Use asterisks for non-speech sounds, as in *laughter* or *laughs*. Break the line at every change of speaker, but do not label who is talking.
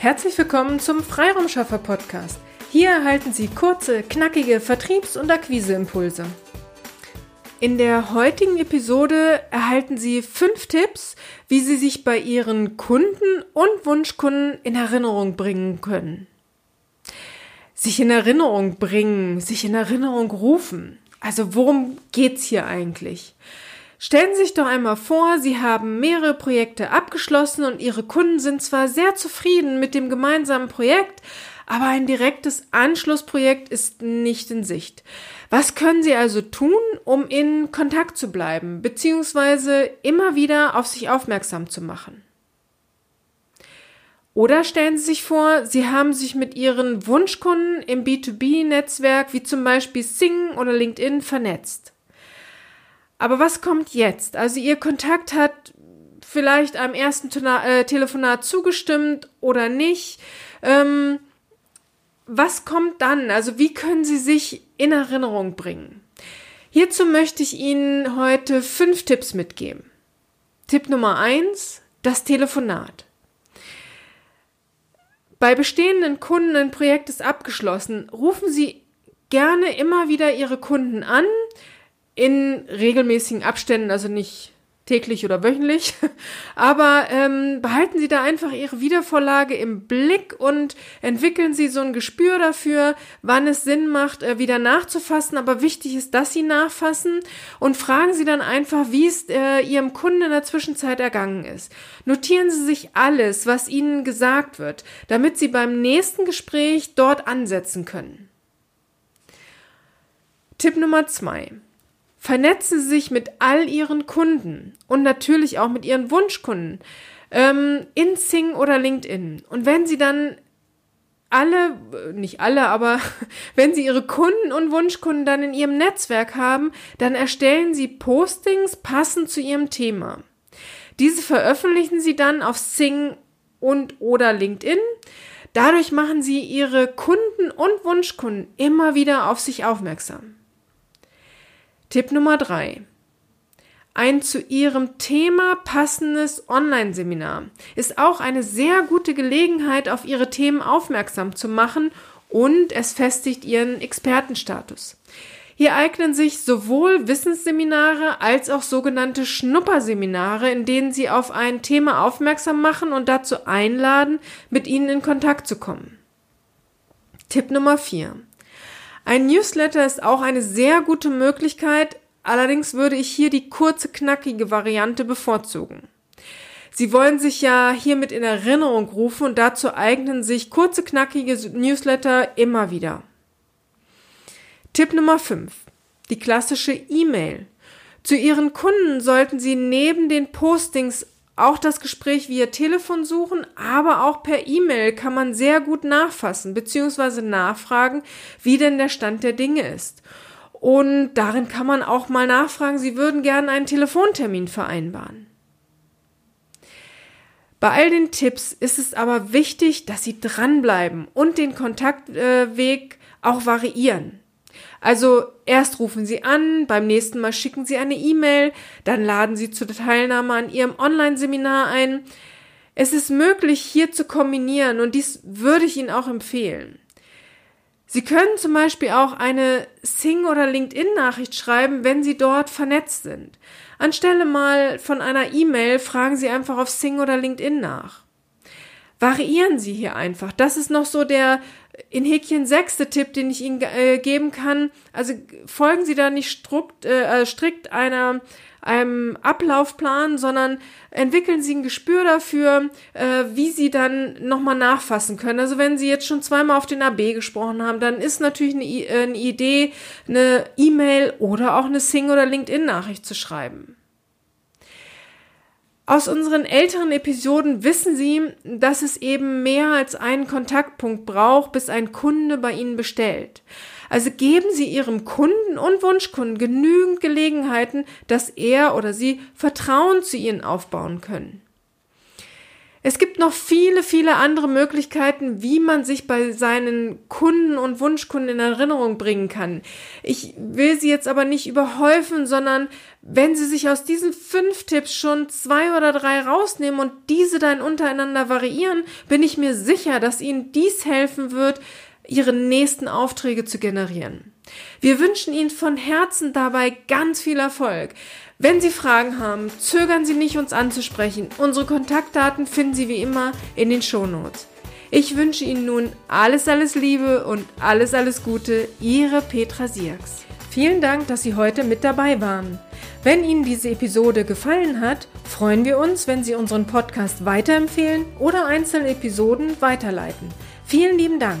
Herzlich willkommen zum Freiraumschaffer Podcast. Hier erhalten Sie kurze, knackige Vertriebs- und Akquiseimpulse. In der heutigen Episode erhalten Sie fünf Tipps, wie Sie sich bei Ihren Kunden und Wunschkunden in Erinnerung bringen können. Sich in Erinnerung bringen, sich in Erinnerung rufen. Also worum geht's hier eigentlich? Stellen Sie sich doch einmal vor, Sie haben mehrere Projekte abgeschlossen und Ihre Kunden sind zwar sehr zufrieden mit dem gemeinsamen Projekt, aber ein direktes Anschlussprojekt ist nicht in Sicht. Was können Sie also tun, um in Kontakt zu bleiben, beziehungsweise immer wieder auf sich aufmerksam zu machen? Oder stellen Sie sich vor, Sie haben sich mit Ihren Wunschkunden im B2B-Netzwerk wie zum Beispiel Sing oder LinkedIn vernetzt. Aber was kommt jetzt? Also Ihr Kontakt hat vielleicht am ersten Tona äh, Telefonat zugestimmt oder nicht. Ähm, was kommt dann? Also wie können Sie sich in Erinnerung bringen? Hierzu möchte ich Ihnen heute fünf Tipps mitgeben. Tipp Nummer eins: das Telefonat. Bei bestehenden Kunden ein Projekt ist abgeschlossen. Rufen Sie gerne immer wieder Ihre Kunden an, in regelmäßigen Abständen, also nicht täglich oder wöchentlich. *laughs* Aber ähm, behalten Sie da einfach Ihre Wiedervorlage im Blick und entwickeln Sie so ein Gespür dafür, wann es Sinn macht, äh, wieder nachzufassen. Aber wichtig ist, dass Sie nachfassen und fragen Sie dann einfach, wie es äh, Ihrem Kunden in der Zwischenzeit ergangen ist. Notieren Sie sich alles, was Ihnen gesagt wird, damit Sie beim nächsten Gespräch dort ansetzen können. Tipp Nummer zwei. Vernetzen Sie sich mit all Ihren Kunden und natürlich auch mit Ihren Wunschkunden ähm, in Sing oder LinkedIn. Und wenn Sie dann alle, nicht alle, aber *laughs* wenn Sie Ihre Kunden und Wunschkunden dann in Ihrem Netzwerk haben, dann erstellen Sie Postings passend zu Ihrem Thema. Diese veröffentlichen Sie dann auf Sing und oder LinkedIn. Dadurch machen Sie Ihre Kunden und Wunschkunden immer wieder auf sich aufmerksam. Tipp Nummer drei. Ein zu Ihrem Thema passendes Online-Seminar ist auch eine sehr gute Gelegenheit, auf Ihre Themen aufmerksam zu machen und es festigt Ihren Expertenstatus. Hier eignen sich sowohl Wissensseminare als auch sogenannte Schnupperseminare, in denen Sie auf ein Thema aufmerksam machen und dazu einladen, mit Ihnen in Kontakt zu kommen. Tipp Nummer vier: ein Newsletter ist auch eine sehr gute Möglichkeit, allerdings würde ich hier die kurze, knackige Variante bevorzugen. Sie wollen sich ja hiermit in Erinnerung rufen und dazu eignen sich kurze, knackige Newsletter immer wieder. Tipp Nummer 5. Die klassische E-Mail. Zu Ihren Kunden sollten Sie neben den Postings auch das Gespräch via Telefon suchen, aber auch per E-Mail kann man sehr gut nachfassen bzw. nachfragen, wie denn der Stand der Dinge ist. Und darin kann man auch mal nachfragen, Sie würden gerne einen Telefontermin vereinbaren. Bei all den Tipps ist es aber wichtig, dass Sie dranbleiben und den Kontaktweg auch variieren. Also erst rufen Sie an, beim nächsten Mal schicken Sie eine E-Mail, dann laden Sie zur Teilnahme an Ihrem Online-Seminar ein. Es ist möglich, hier zu kombinieren und dies würde ich Ihnen auch empfehlen. Sie können zum Beispiel auch eine Sing- oder LinkedIn-Nachricht schreiben, wenn Sie dort vernetzt sind. Anstelle mal von einer E-Mail fragen Sie einfach auf Sing oder LinkedIn nach. Variieren Sie hier einfach. Das ist noch so der in Häkchen sechste Tipp, den ich Ihnen äh, geben kann. Also folgen Sie da nicht strukt, äh, strikt einer einem Ablaufplan, sondern entwickeln Sie ein Gespür dafür, äh, wie Sie dann nochmal nachfassen können. Also wenn Sie jetzt schon zweimal auf den AB gesprochen haben, dann ist natürlich eine, äh, eine Idee, eine E-Mail oder auch eine Sing- oder LinkedIn-Nachricht zu schreiben. Aus unseren älteren Episoden wissen Sie, dass es eben mehr als einen Kontaktpunkt braucht, bis ein Kunde bei Ihnen bestellt. Also geben Sie Ihrem Kunden und Wunschkunden genügend Gelegenheiten, dass er oder sie Vertrauen zu Ihnen aufbauen können. Es gibt noch viele, viele andere Möglichkeiten, wie man sich bei seinen Kunden und Wunschkunden in Erinnerung bringen kann. Ich will sie jetzt aber nicht überhäufen, sondern wenn sie sich aus diesen fünf Tipps schon zwei oder drei rausnehmen und diese dann untereinander variieren, bin ich mir sicher, dass ihnen dies helfen wird, ihre nächsten Aufträge zu generieren. Wir wünschen Ihnen von Herzen dabei ganz viel Erfolg. Wenn Sie Fragen haben, zögern Sie nicht, uns anzusprechen. Unsere Kontaktdaten finden Sie wie immer in den Shownotes. Ich wünsche Ihnen nun alles, alles Liebe und alles, alles Gute. Ihre Petra Sierks. Vielen Dank, dass Sie heute mit dabei waren. Wenn Ihnen diese Episode gefallen hat, freuen wir uns, wenn Sie unseren Podcast weiterempfehlen oder einzelne Episoden weiterleiten. Vielen lieben Dank.